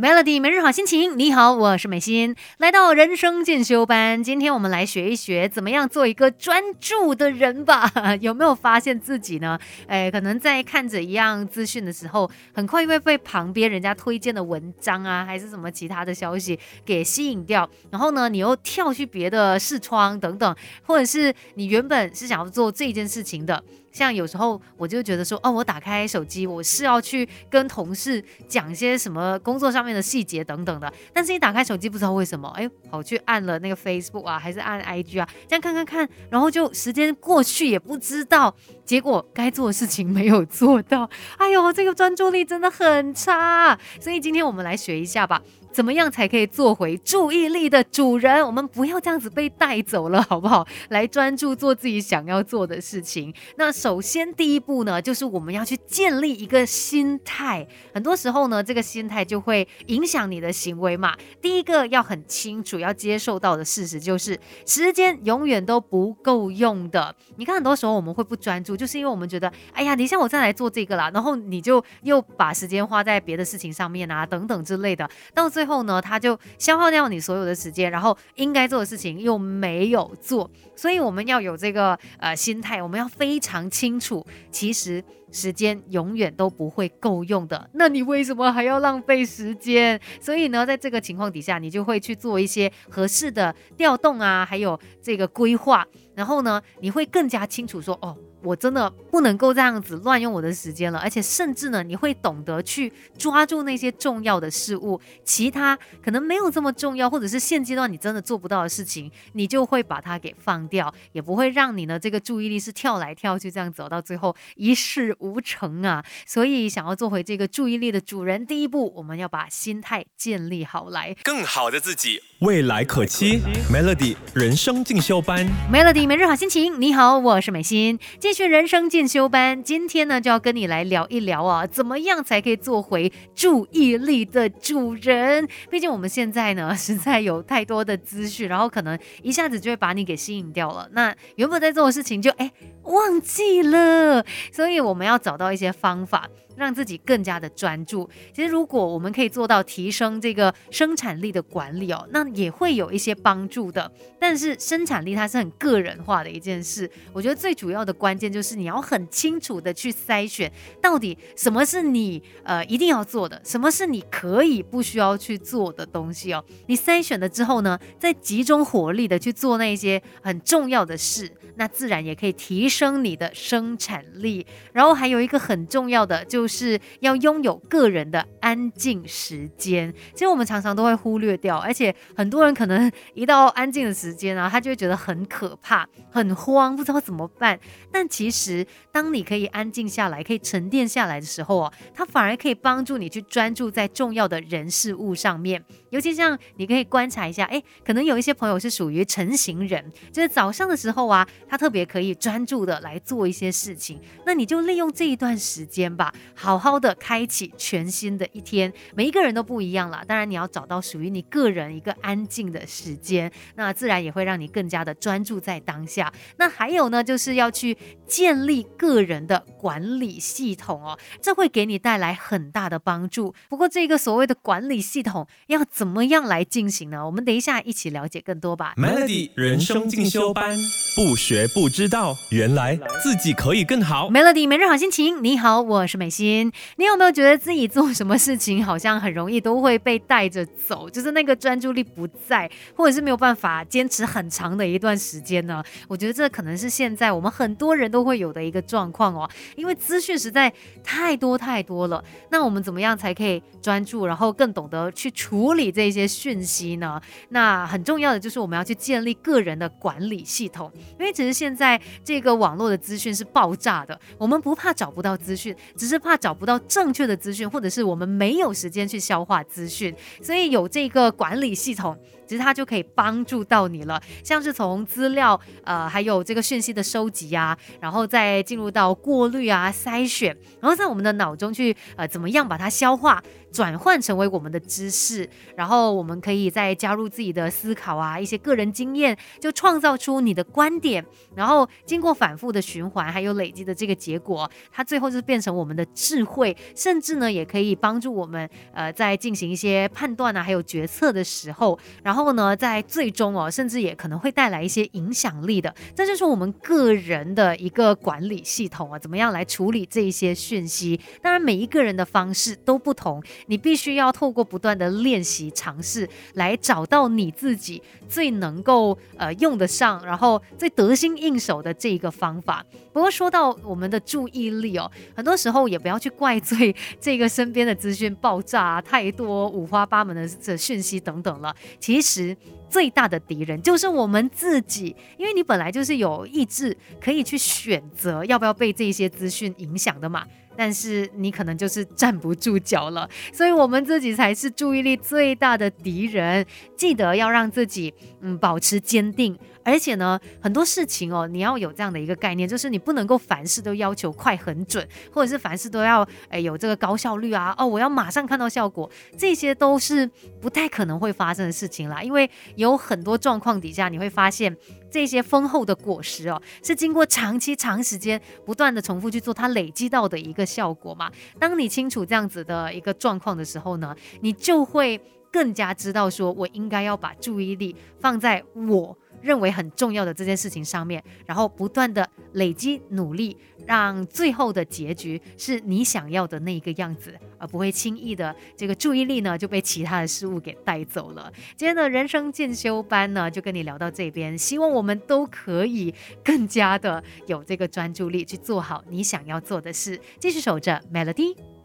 Melody 每日好心情，你好，我是美心，来到人生进修班。今天我们来学一学怎么样做一个专注的人吧。有没有发现自己呢？哎，可能在看着一样资讯的时候，很快会被旁边人家推荐的文章啊，还是什么其他的消息给吸引掉。然后呢，你又跳去别的视窗等等，或者是你原本是想要做这件事情的。像有时候我就觉得说，哦，我打开手机，我是要去跟同事讲些什么工作上面的细节等等的。但是一打开手机，不知道为什么，哎，跑去按了那个 Facebook 啊，还是按 IG 啊，这样看看看，然后就时间过去也不知道，结果该做的事情没有做到。哎呦，这个专注力真的很差。所以今天我们来学一下吧。怎么样才可以做回注意力的主人？我们不要这样子被带走了，好不好？来专注做自己想要做的事情。那首先第一步呢，就是我们要去建立一个心态。很多时候呢，这个心态就会影响你的行为嘛。第一个要很清楚要接受到的事实就是，时间永远都不够用的。你看，很多时候我们会不专注，就是因为我们觉得，哎呀，你像我再来做这个啦，然后你就又把时间花在别的事情上面啊，等等之类的，到。最后后呢，他就消耗掉你所有的时间，然后应该做的事情又没有做，所以我们要有这个呃心态，我们要非常清楚，其实时间永远都不会够用的。那你为什么还要浪费时间？所以呢，在这个情况底下，你就会去做一些合适的调动啊，还有这个规划，然后呢，你会更加清楚说哦。我真的不能够这样子乱用我的时间了，而且甚至呢，你会懂得去抓住那些重要的事物，其他可能没有这么重要，或者是现阶段你真的做不到的事情，你就会把它给放掉，也不会让你呢这个注意力是跳来跳去这样走到最后一事无成啊。所以想要做回这个注意力的主人，第一步我们要把心态建立好来，更好的自己，未来可期。Melody 人生进修班，Melody 每日好心情，你好，我是美心。继续人生进修班，今天呢就要跟你来聊一聊啊，怎么样才可以做回注意力的主人？毕竟我们现在呢实在有太多的资讯，然后可能一下子就会把你给吸引掉了。那原本在做的事情就哎忘记了，所以我们要找到一些方法。让自己更加的专注。其实，如果我们可以做到提升这个生产力的管理哦，那也会有一些帮助的。但是，生产力它是很个人化的一件事。我觉得最主要的关键就是你要很清楚的去筛选，到底什么是你呃一定要做的，什么是你可以不需要去做的东西哦。你筛选了之后呢，再集中火力的去做那些很重要的事，那自然也可以提升你的生产力。然后还有一个很重要的就。是要拥有个人的安静时间，其实我们常常都会忽略掉，而且很多人可能一到安静的时间啊，他就会觉得很可怕、很慌，不知道怎么办。但其实，当你可以安静下来、可以沉淀下来的时候啊，它反而可以帮助你去专注在重要的人事物上面。尤其像你可以观察一下，哎，可能有一些朋友是属于成型人，就是早上的时候啊，他特别可以专注的来做一些事情。那你就利用这一段时间吧。好好的开启全新的一天，每一个人都不一样了。当然，你要找到属于你个人一个安静的时间，那自然也会让你更加的专注在当下。那还有呢，就是要去建立个人的管理系统哦，这会给你带来很大的帮助。不过，这个所谓的管理系统要怎么样来进行呢？我们等一下一起了解更多吧。Melody 人生进修班，不学不知道，原来自己可以更好。Melody 每日好心情，你好，我是美心。你有没有觉得自己做什么事情好像很容易都会被带着走，就是那个专注力不在，或者是没有办法坚持很长的一段时间呢？我觉得这可能是现在我们很多人都会有的一个状况哦，因为资讯实在太多太多了。那我们怎么样才可以专注，然后更懂得去处理这些讯息呢？那很重要的就是我们要去建立个人的管理系统，因为其实现在这个网络的资讯是爆炸的，我们不怕找不到资讯，只是怕。找不到正确的资讯，或者是我们没有时间去消化资讯，所以有这个管理系统。其实它就可以帮助到你了，像是从资料，呃，还有这个讯息的收集啊，然后再进入到过滤啊、筛选，然后在我们的脑中去，呃，怎么样把它消化，转换成为我们的知识，然后我们可以再加入自己的思考啊，一些个人经验，就创造出你的观点，然后经过反复的循环，还有累积的这个结果，它最后就变成我们的智慧，甚至呢，也可以帮助我们呃在进行一些判断啊，还有决策的时候，然后然后呢，在最终哦，甚至也可能会带来一些影响力的。这就是我们个人的一个管理系统啊，怎么样来处理这一些讯息？当然，每一个人的方式都不同，你必须要透过不断的练习尝试，来找到你自己最能够呃用得上，然后最得心应手的这一个方法。不过说到我们的注意力哦，很多时候也不要去怪罪这个身边的资讯爆炸太多、五花八门的这讯息等等了。其实时最大的敌人就是我们自己，因为你本来就是有意志可以去选择要不要被这些资讯影响的嘛。但是你可能就是站不住脚了，所以我们自己才是注意力最大的敌人。记得要让自己嗯保持坚定，而且呢，很多事情哦，你要有这样的一个概念，就是你不能够凡事都要求快很准，或者是凡事都要诶有这个高效率啊。哦，我要马上看到效果，这些都是不太可能会发生的事情啦。因为有很多状况底下，你会发现。这些丰厚的果实哦，是经过长期、长时间不断的重复去做，它累积到的一个效果嘛。当你清楚这样子的一个状况的时候呢，你就会更加知道说，我应该要把注意力放在我。认为很重要的这件事情上面，然后不断的累积努力，让最后的结局是你想要的那一个样子，而不会轻易的这个注意力呢就被其他的事物给带走了。今天的人生进修班呢，就跟你聊到这边，希望我们都可以更加的有这个专注力去做好你想要做的事，继续守着 Melody。